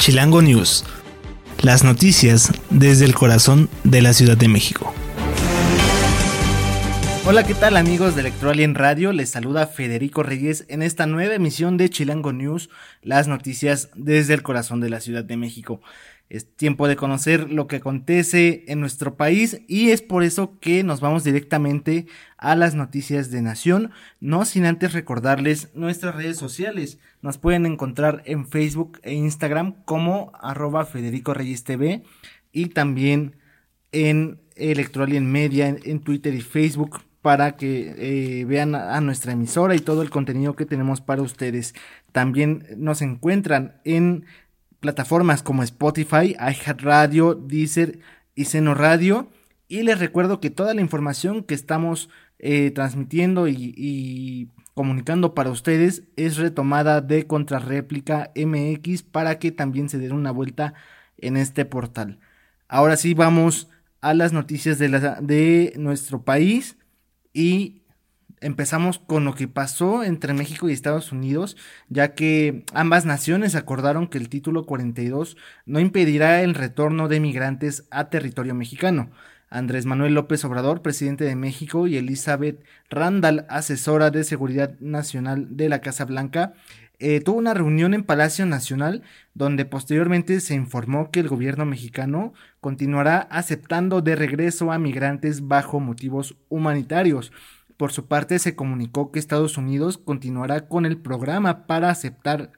Chilango News. Las noticias desde el corazón de la Ciudad de México. Hola, ¿qué tal amigos de Electroalien Radio? Les saluda Federico Reyes en esta nueva emisión de Chilango News, las noticias desde el corazón de la Ciudad de México. Es tiempo de conocer lo que acontece en nuestro país y es por eso que nos vamos directamente a las noticias de Nación, no sin antes recordarles nuestras redes sociales. Nos pueden encontrar en Facebook e Instagram como arroba Federico TV y también en Electroalien Media en, Twitter y Facebook para que eh, vean a nuestra emisora y todo el contenido que tenemos para ustedes. También nos encuentran en plataformas como Spotify, iHeartRadio, Deezer y Seno Radio. Y les recuerdo que toda la información que estamos eh, transmitiendo y, comunicando para ustedes es retomada de Contrarréplica MX para que también se den una vuelta en este portal. Ahora sí vamos a las noticias de, de nuestro país y empezamos con lo que pasó entre México y Estados Unidos, ya que ambas naciones acordaron que el título 42 no impedirá el retorno de migrantes a territorio mexicano. Andrés Manuel López Obrador, presidente de México, y Elizabeth Randall, asesora de Seguridad Nacional de la Casa Blanca, eh, tuvo una reunión en Palacio Nacional donde posteriormente se informó que el gobierno mexicano continuará aceptando de regreso a migrantes bajo motivos humanitarios. Por su parte, se comunicó que Estados Unidos continuará con el programa para aceptar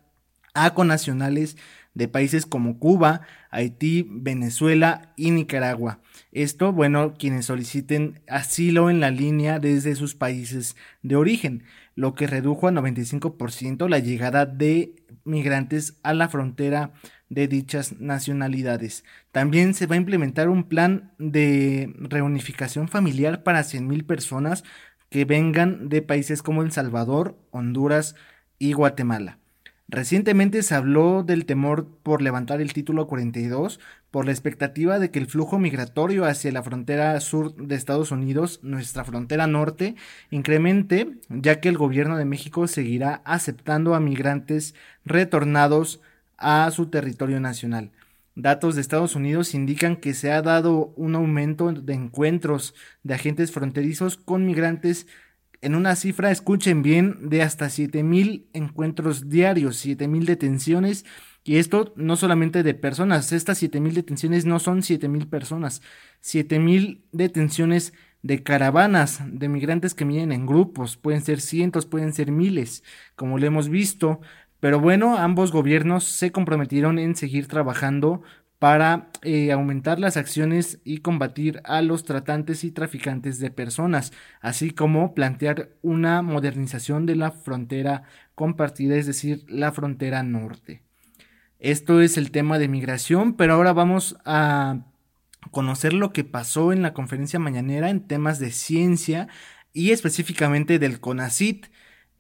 a conacionales de países como Cuba, Haití, Venezuela y Nicaragua. Esto, bueno, quienes soliciten asilo en la línea desde sus países de origen, lo que redujo a 95% la llegada de migrantes a la frontera de dichas nacionalidades. También se va a implementar un plan de reunificación familiar para 100.000 personas que vengan de países como El Salvador, Honduras y Guatemala. Recientemente se habló del temor por levantar el título 42 por la expectativa de que el flujo migratorio hacia la frontera sur de Estados Unidos, nuestra frontera norte, incremente, ya que el gobierno de México seguirá aceptando a migrantes retornados a su territorio nacional. Datos de Estados Unidos indican que se ha dado un aumento de encuentros de agentes fronterizos con migrantes en una cifra, escuchen bien, de hasta 7000 encuentros diarios, 7000 detenciones. Y esto no solamente de personas, estas 7000 detenciones no son 7000 personas, 7000 detenciones de caravanas de migrantes que vienen en grupos, pueden ser cientos, pueden ser miles, como lo hemos visto. Pero bueno, ambos gobiernos se comprometieron en seguir trabajando para eh, aumentar las acciones y combatir a los tratantes y traficantes de personas, así como plantear una modernización de la frontera compartida, es decir, la frontera norte. Esto es el tema de migración, pero ahora vamos a conocer lo que pasó en la conferencia mañanera en temas de ciencia y específicamente del CONACIT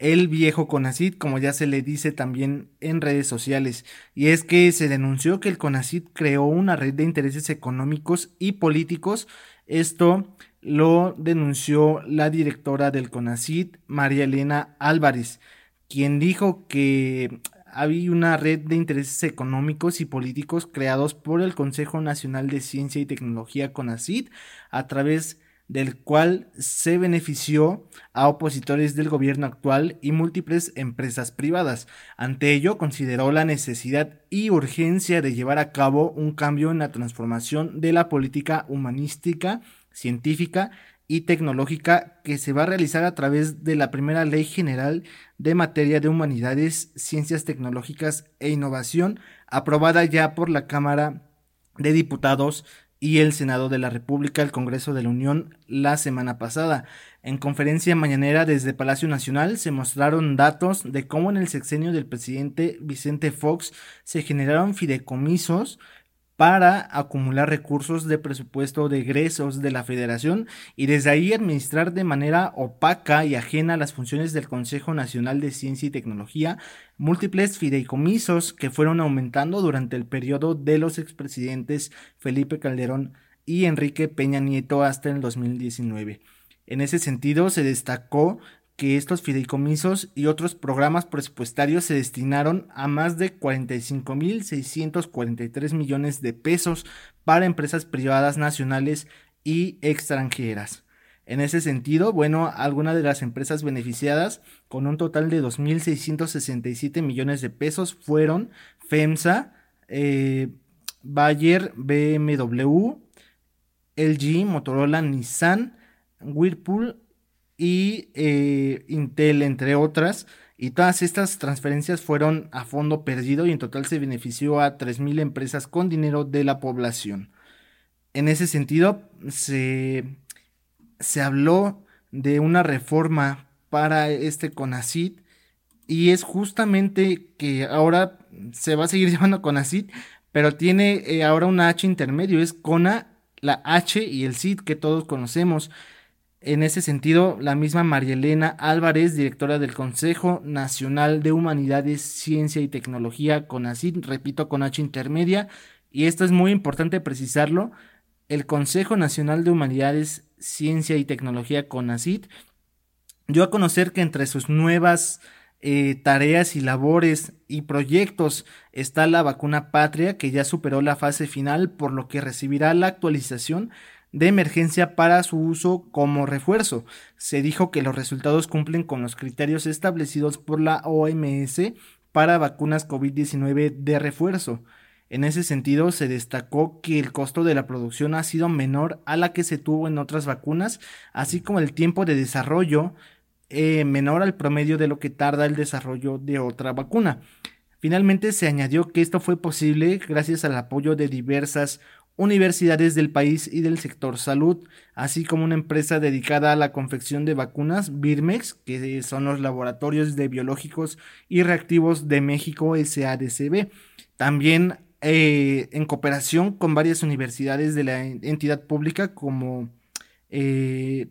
el viejo CONACIT, como ya se le dice también en redes sociales, y es que se denunció que el CONACIT creó una red de intereses económicos y políticos. Esto lo denunció la directora del CONACIT, María Elena Álvarez, quien dijo que había una red de intereses económicos y políticos creados por el Consejo Nacional de Ciencia y Tecnología CONACIT a través de del cual se benefició a opositores del gobierno actual y múltiples empresas privadas. Ante ello, consideró la necesidad y urgencia de llevar a cabo un cambio en la transformación de la política humanística, científica y tecnológica que se va a realizar a través de la primera Ley General de Materia de Humanidades, Ciencias Tecnológicas e Innovación, aprobada ya por la Cámara de Diputados y el Senado de la República, el Congreso de la Unión, la semana pasada. En conferencia mañanera desde Palacio Nacional se mostraron datos de cómo en el sexenio del presidente Vicente Fox se generaron fideicomisos para acumular recursos de presupuesto de egresos de la federación y desde ahí administrar de manera opaca y ajena las funciones del Consejo Nacional de Ciencia y Tecnología múltiples fideicomisos que fueron aumentando durante el periodo de los expresidentes Felipe Calderón y Enrique Peña Nieto hasta el 2019. En ese sentido, se destacó que estos fideicomisos y otros programas presupuestarios se destinaron a más de 45.643 millones de pesos para empresas privadas nacionales y extranjeras. En ese sentido, bueno, algunas de las empresas beneficiadas con un total de 2.667 millones de pesos fueron FEMSA, eh, Bayer, BMW, LG, Motorola, Nissan, Whirlpool y eh, Intel, entre otras. Y todas estas transferencias fueron a fondo perdido y en total se benefició a 3.000 empresas con dinero de la población. En ese sentido, se, se habló de una reforma para este CONACIT y es justamente que ahora se va a seguir llamando CONACIT, pero tiene eh, ahora una H intermedio, es CONA, la H y el CIT que todos conocemos. En ese sentido, la misma María Elena Álvarez, directora del Consejo Nacional de Humanidades, Ciencia y Tecnología, CONACYT, repito, con H intermedia, y esto es muy importante precisarlo, el Consejo Nacional de Humanidades, Ciencia y Tecnología, CONACYT, dio a conocer que entre sus nuevas eh, tareas y labores y proyectos está la vacuna patria que ya superó la fase final por lo que recibirá la actualización de emergencia para su uso como refuerzo. Se dijo que los resultados cumplen con los criterios establecidos por la OMS para vacunas COVID-19 de refuerzo. En ese sentido, se destacó que el costo de la producción ha sido menor a la que se tuvo en otras vacunas, así como el tiempo de desarrollo eh, menor al promedio de lo que tarda el desarrollo de otra vacuna. Finalmente se añadió que esto fue posible gracias al apoyo de diversas universidades del país y del sector salud, así como una empresa dedicada a la confección de vacunas, Birmex, que son los laboratorios de biológicos y reactivos de México SADCB. También eh, en cooperación con varias universidades de la entidad pública como eh,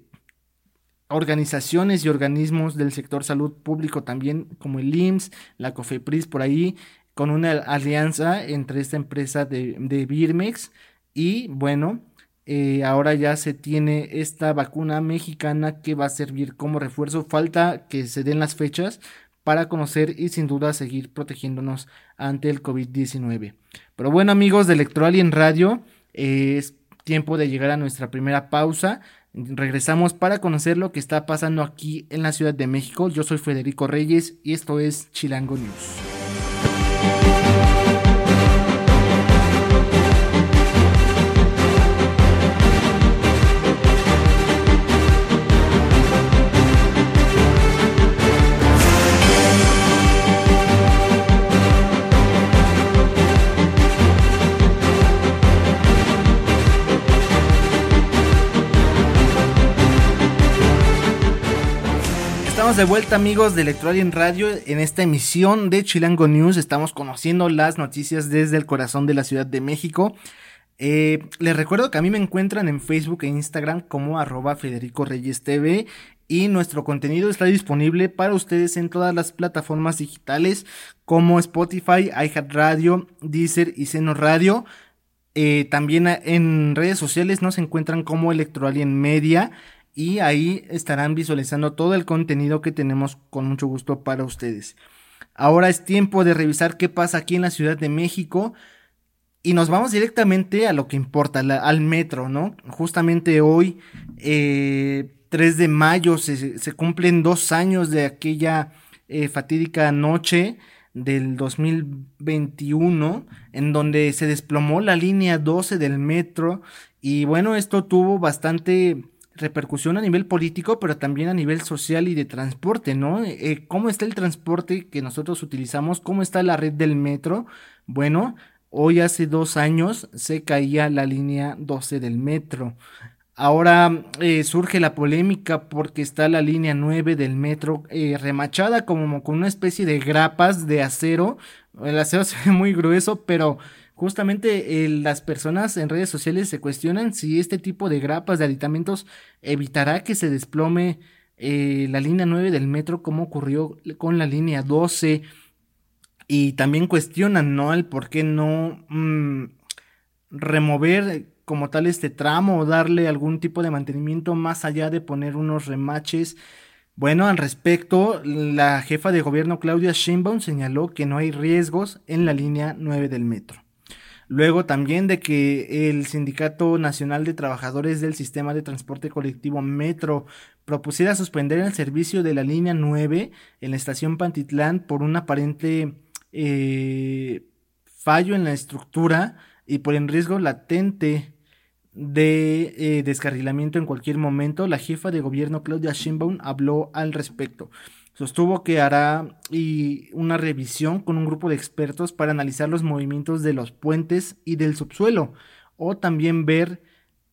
organizaciones y organismos del sector salud público también como el IMSS, la COFEPRIS por ahí, con una alianza entre esta empresa de, de Birmex y bueno, eh, ahora ya se tiene esta vacuna mexicana que va a servir como refuerzo. Falta que se den las fechas para conocer y sin duda seguir protegiéndonos ante el COVID-19. Pero bueno amigos de Electroalien Radio, es tiempo de llegar a nuestra primera pausa. Regresamos para conocer lo que está pasando aquí en la Ciudad de México. Yo soy Federico Reyes y esto es Chilango News. De vuelta amigos de en Radio en esta emisión de Chilango News. Estamos conociendo las noticias desde el corazón de la Ciudad de México. Eh, les recuerdo que a mí me encuentran en Facebook e Instagram como arroba Federico Reyes TV y nuestro contenido está disponible para ustedes en todas las plataformas digitales como Spotify, iHeartRadio, Deezer y Seno Radio. Eh, también en redes sociales nos encuentran como Electroalien Media y ahí estarán visualizando todo el contenido que tenemos con mucho gusto para ustedes. Ahora es tiempo de revisar qué pasa aquí en la Ciudad de México y nos vamos directamente a lo que importa, al metro, ¿no? Justamente hoy, 3 eh, de mayo, se, cumplen dos años de aquella eh, fatídica noche del 2021 en donde se desplomó la línea 12 del metro y bueno, esto tuvo bastante repercusión a nivel político, pero también a nivel social y de transporte, ¿no? Eh, ¿Cómo está el transporte que nosotros utilizamos? ¿Cómo está la red del metro? Bueno, hoy hace dos años se caía la línea 12 del metro. Ahora eh, surge la polémica porque está la línea 9 del metro eh, remachada como con una especie de grapas de acero. El acero se ve muy grueso, pero justamente las personas en redes sociales se cuestionan si este tipo de grapas de aditamentos evitará que se desplome eh, la línea 9 del metro como ocurrió con la línea 12 y también cuestionan no el por qué no mm, remover como tal este tramo o darle algún tipo de mantenimiento más allá de poner unos remaches. Bueno, al respecto, la jefa de gobierno Claudia Sheinbaum señaló que no hay riesgos en la línea 9 del metro. Luego también de que el Sindicato Nacional de Trabajadores del Sistema de Transporte Colectivo Metro propusiera suspender el servicio de la línea 9 en la estación Pantitlán por un aparente eh, fallo en la estructura y por el riesgo latente de eh, descarrilamiento en cualquier momento, la jefa de gobierno Claudia Sheinbaum habló al respecto. Sostuvo que hará y una revisión con un grupo de expertos para analizar los movimientos de los puentes y del subsuelo o también ver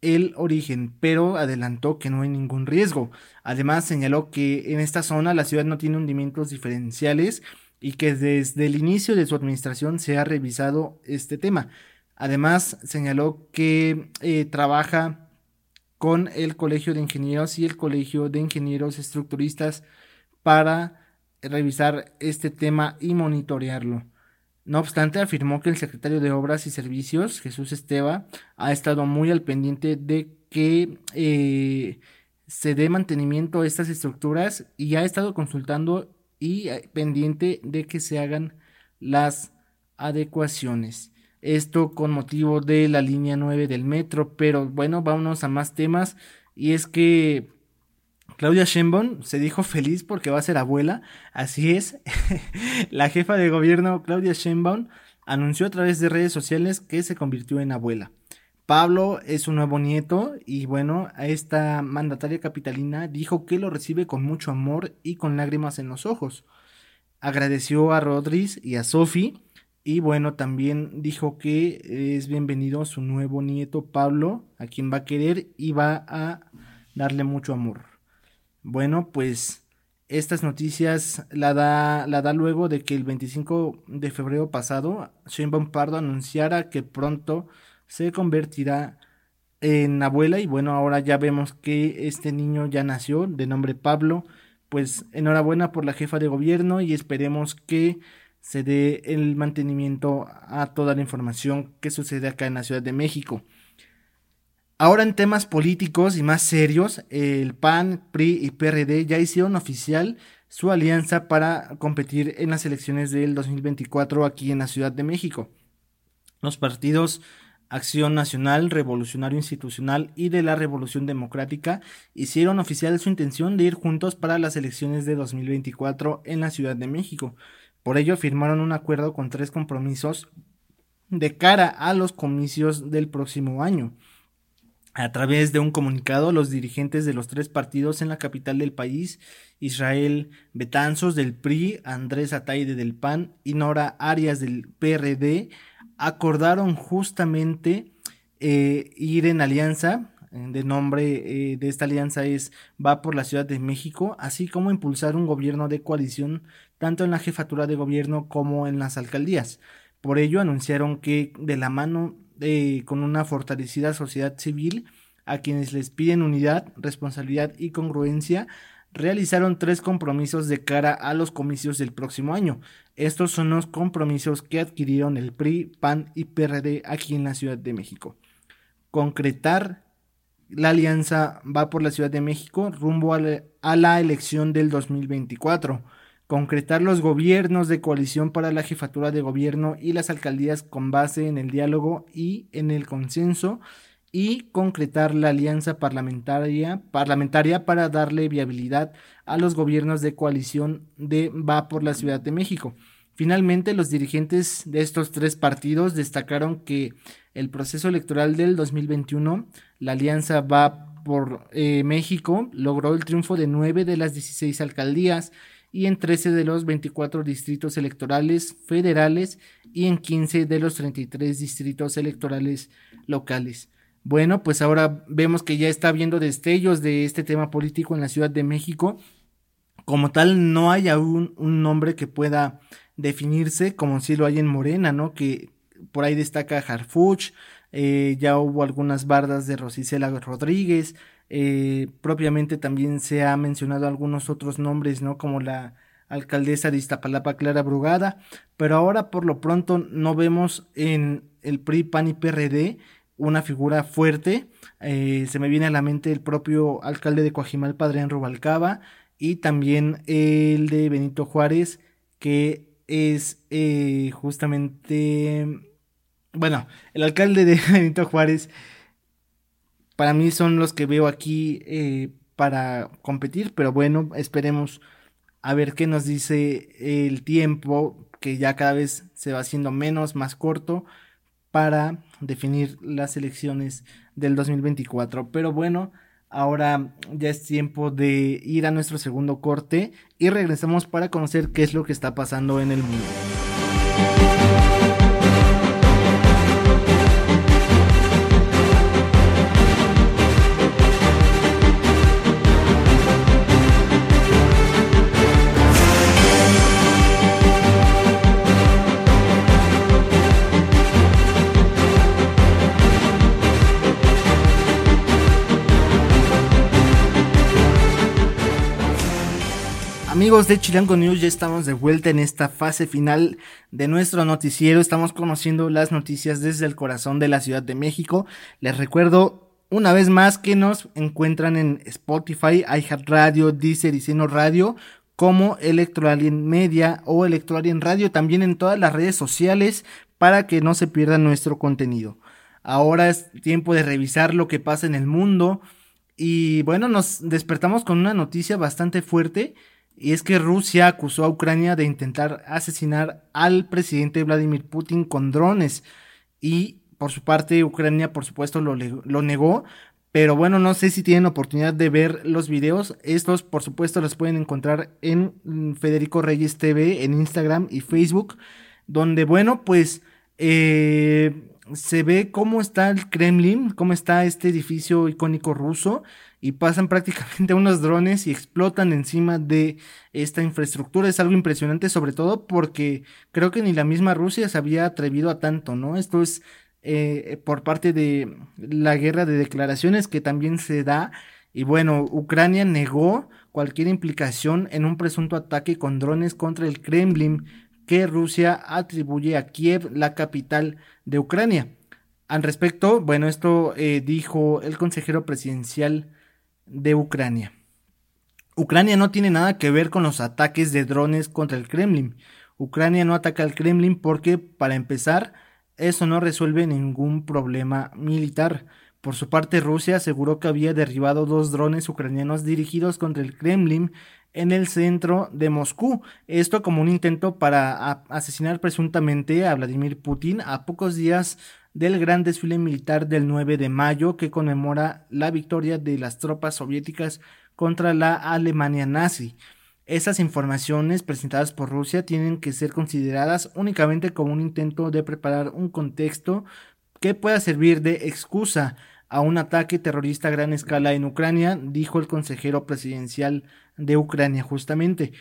el origen, pero adelantó que no hay ningún riesgo. Además señaló que en esta zona la ciudad no tiene hundimientos diferenciales y que desde el inicio de su administración se ha revisado este tema. Además, señaló que eh, trabaja con el Colegio de Ingenieros y el Colegio de Ingenieros Estructuristas para revisar este tema y monitorearlo. No obstante, afirmó que el secretario de Obras y Servicios, Jesús Esteba, ha estado muy al pendiente de que eh, se dé mantenimiento a estas estructuras y ha estado consultando y eh, pendiente de que se hagan las adecuaciones. Esto con motivo de la línea 9 del metro, pero bueno, vámonos a más temas y es que Claudia Sheinbaum se dijo feliz porque va a ser abuela, así es. la jefa de gobierno Claudia Sheinbaum anunció a través de redes sociales que se convirtió en abuela. Pablo es su nuevo nieto y bueno, a esta mandataria capitalina dijo que lo recibe con mucho amor y con lágrimas en los ojos. Agradeció a Rodríguez y a Sophie y bueno, también dijo que es bienvenido su nuevo nieto Pablo, a quien va a querer y va a darle mucho amor. Bueno, pues estas noticias la da, la da luego de que el 25 de febrero pasado Sheinbaum Pardo anunciara que pronto se convertirá en abuela y bueno, ahora ya vemos que este niño ya nació de nombre Pablo. Pues enhorabuena por la jefa de gobierno y esperemos que se dé el mantenimiento a toda la información que sucede acá en la Ciudad de México. Ahora en temas políticos y más serios, el PAN, PRI y PRD ya hicieron oficial su alianza para competir en las elecciones del 2024 aquí en la Ciudad de México. Los partidos Acción Nacional, Revolucionario Institucional y de la Revolución Democrática hicieron oficial su intención de ir juntos para las elecciones de 2024 en la Ciudad de México. Por ello firmaron un acuerdo con tres compromisos de cara a los comicios del próximo año. A través de un comunicado, los dirigentes de los tres partidos en la capital del país, Israel Betanzos del PRI, Andrés Ataide del PAN y Nora Arias del PRD, acordaron justamente eh, ir en alianza, eh, de nombre eh, de esta alianza es Va por la Ciudad de México, así como impulsar un gobierno de coalición tanto en la jefatura de gobierno como en las alcaldías. Por ello anunciaron que de la mano con una fortalecida sociedad civil, a quienes les piden unidad, responsabilidad y congruencia, realizaron tres compromisos de cara a los comicios del próximo año. Estos son los compromisos que adquirieron el PRI, PAN y PRD aquí en la Ciudad de México. Concretar la alianza va por la Ciudad de México rumbo a la, elección del 2024. Concretar los gobiernos de coalición para la jefatura de gobierno y las alcaldías con base en el diálogo y en el consenso y concretar la alianza parlamentaria, parlamentaria para darle viabilidad a los gobiernos de coalición de Va por la Ciudad de México. Finalmente, los dirigentes de estos tres partidos destacaron que el proceso electoral del 2021, la alianza Va por eh, México logró el triunfo de 9 de las 16 alcaldías y en 13 de los 24 distritos electorales federales y en 15 de los 33 distritos electorales locales. Bueno, pues ahora vemos que ya está habiendo destellos de este tema político en la Ciudad de México. Como tal, no hay aún un nombre que pueda definirse como si lo hay en Morena, ¿no? Que por ahí destaca Harfuch, eh, ya hubo algunas bardas de Rosicela Rodríguez, eh, propiamente también se ha mencionado algunos otros nombres, ¿no? Como la alcaldesa de Iztapalapa, Clara Brugada, pero ahora por lo pronto no vemos en el PRI, PAN y PRD una figura fuerte. Eh, se me viene a la mente el propio alcalde de Coajimal, Padre Rubalcaba, y también el de Benito Juárez, que es eh, justamente, bueno, el alcalde de Benito Juárez para mí son los que veo aquí eh, para competir, pero bueno, esperemos a ver qué nos dice el tiempo, que ya cada vez se va haciendo menos, más corto, para definir las elecciones del 2024. Pero bueno, ahora ya es tiempo de ir a nuestro segundo corte y regresamos para conocer qué es lo que está pasando en el mundo. Amigos de Chilango News, ya estamos de vuelta en esta fase final de nuestro noticiero. Estamos conociendo las noticias desde el corazón de la Ciudad de México. Les recuerdo una vez más que nos encuentran en Spotify, iHeartRadio, Deezer y Seno Radio como Electroalien Media o Electroalien Radio, también en todas las redes sociales para que no se pierda nuestro contenido. Ahora es tiempo de revisar lo que pasa en el mundo y bueno, nos despertamos con una noticia bastante fuerte y es que Rusia acusó a Ucrania de intentar asesinar al presidente Vladimir Putin con drones. Y por su parte, Ucrania, por supuesto, lo, lo negó. Pero bueno, no sé si tienen oportunidad de ver los videos. Estos, por supuesto, los pueden encontrar en Federico Reyes TV, en Instagram y Facebook. Donde, bueno, pues eh, se ve cómo está el Kremlin, cómo está este edificio icónico ruso y pasan prácticamente unos drones y explotan encima de esta infraestructura. Es algo impresionante, sobre todo porque creo que ni la misma Rusia se había atrevido a tanto, ¿no? Esto es eh, por parte de la guerra de declaraciones que también se da. Y bueno, Ucrania negó cualquier implicación en un presunto ataque con drones contra el Kremlin que Rusia atribuye a Kiev, la capital de Ucrania. Al respecto, bueno, esto eh, dijo el consejero presidencial de Ucrania. Ucrania no tiene nada que ver con los ataques de drones contra el Kremlin. Ucrania no ataca al Kremlin porque, para empezar, eso no resuelve ningún problema militar. Por su parte, Rusia aseguró que había derribado dos drones ucranianos dirigidos contra el Kremlin en el centro de Moscú. Esto como un intento para asesinar presuntamente a Vladimir Putin a pocos días del gran desfile militar del 9 de mayo que conmemora la victoria de las tropas soviéticas contra la Alemania nazi. Esas informaciones presentadas por Rusia tienen que ser consideradas únicamente como un intento de preparar un contexto que pueda servir de excusa a un ataque terrorista a gran escala en Ucrania, dijo el consejero presidencial de Ucrania justamente.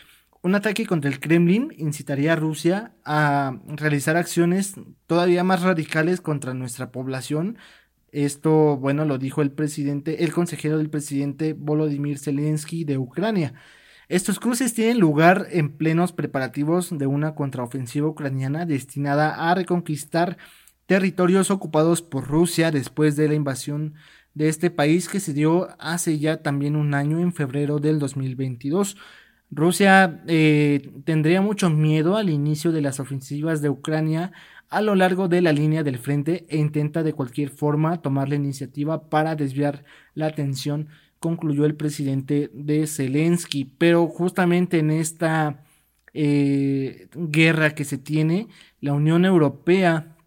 Un ataque contra el Kremlin incitaría a Rusia a realizar acciones todavía más radicales contra nuestra población. Esto, bueno, lo dijo el presidente, el consejero del presidente Volodymyr Zelensky de Ucrania. Estos cruces tienen lugar en plenos preparativos de una contraofensiva ucraniana destinada a reconquistar territorios ocupados por Rusia después de la invasión de este país que se dio hace ya también un año en febrero del 2022. Rusia eh, tendría mucho miedo al inicio de las ofensivas de Ucrania a lo largo de la línea del frente e intenta de cualquier forma tomar la iniciativa para desviar la atención, concluyó el presidente de Zelensky. Pero justamente en esta eh, guerra que se tiene, la Unión Europea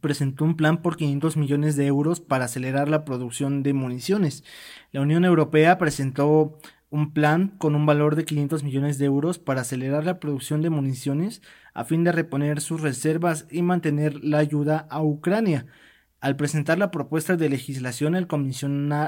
presentó un plan por 500 millones de euros para acelerar la producción de municiones. La Unión Europea presentó un plan con un valor de 500 millones de euros para acelerar la producción de municiones a fin de reponer sus reservas y mantener la ayuda a Ucrania. Al presentar la propuesta de legislación, el,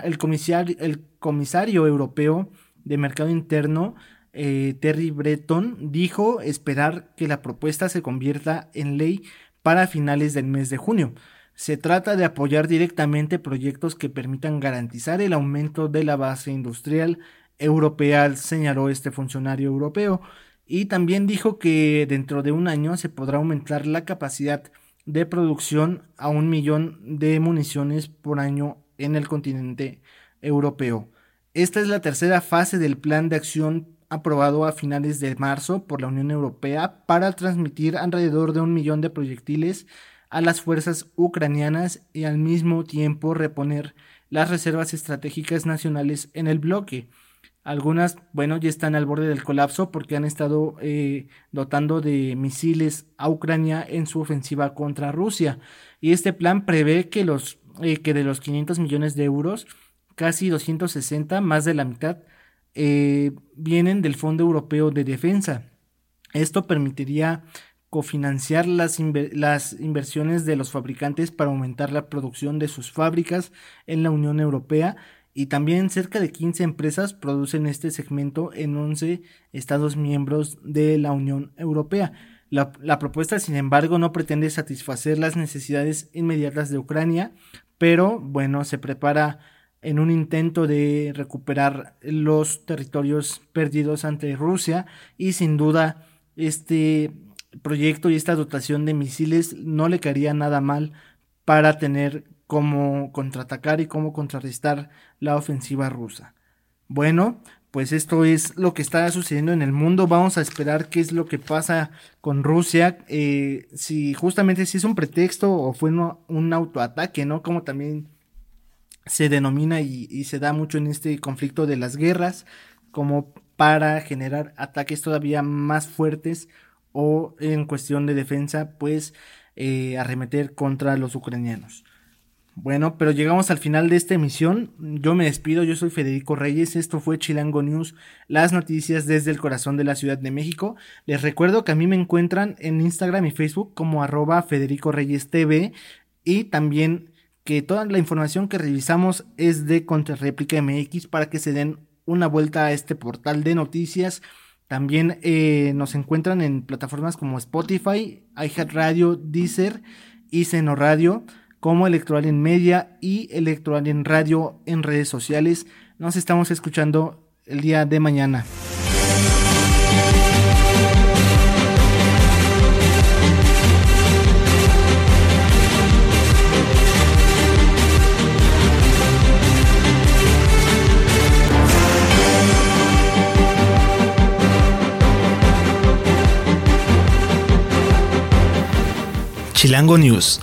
el, comisario, el comisario europeo de Mercado Interno, eh, Terry Breton, dijo esperar que la propuesta se convierta en ley para finales del mes de junio. Se trata de apoyar directamente proyectos que permitan garantizar el aumento de la base industrial europea, señaló este funcionario europeo, y también dijo que dentro de un año se podrá aumentar la capacidad de producción a un millón de municiones por año en el continente europeo. Esta es la tercera fase del plan de acción aprobado a finales de marzo por la Unión Europea para transmitir alrededor de un millón de proyectiles a las fuerzas ucranianas y al mismo tiempo reponer las reservas estratégicas nacionales en el bloque. Algunas, bueno, ya están al borde del colapso porque han estado eh, dotando de misiles a Ucrania en su ofensiva contra Rusia. Y este plan prevé que, los, eh, que de los 500 millones de euros, casi 260, más de la mitad, eh, vienen del Fondo Europeo de Defensa. Esto permitiría cofinanciar las, las inversiones de los fabricantes para aumentar la producción de sus fábricas en la Unión Europea y también cerca de 15 empresas producen este segmento en 11 Estados miembros de la Unión Europea. La, propuesta, sin embargo, no pretende satisfacer las necesidades inmediatas de Ucrania, pero bueno, se prepara en un intento de recuperar los territorios perdidos ante Rusia y sin duda este proyecto y esta dotación de misiles no le caería nada mal para tener cómo contraatacar y cómo contrarrestar la ofensiva rusa. Bueno, pues esto es lo que está sucediendo en el mundo. Vamos a esperar qué es lo que pasa con Rusia. Eh, si justamente si es un pretexto o fue un autoataque, ¿no? Como también se denomina y, se da mucho en este conflicto de las guerras, como para generar ataques todavía más fuertes o en cuestión de defensa, pues eh, arremeter contra los ucranianos. Bueno, pero llegamos al final de esta emisión. Yo me despido, yo soy Federico Reyes, esto fue Chilango News, las noticias desde el corazón de la Ciudad de México. Les recuerdo que a mí me encuentran en Instagram y Facebook como arroba Federico Reyes TV y también que toda la información que revisamos es de Contrarréplica MX para que se den una vuelta a este portal de noticias. También eh, nos encuentran en plataformas como Spotify, iHeartRadio, Deezer y Seno Radio como Electoral en Media y Electoral en Radio en redes sociales. Nos estamos escuchando el día de mañana. Chilango News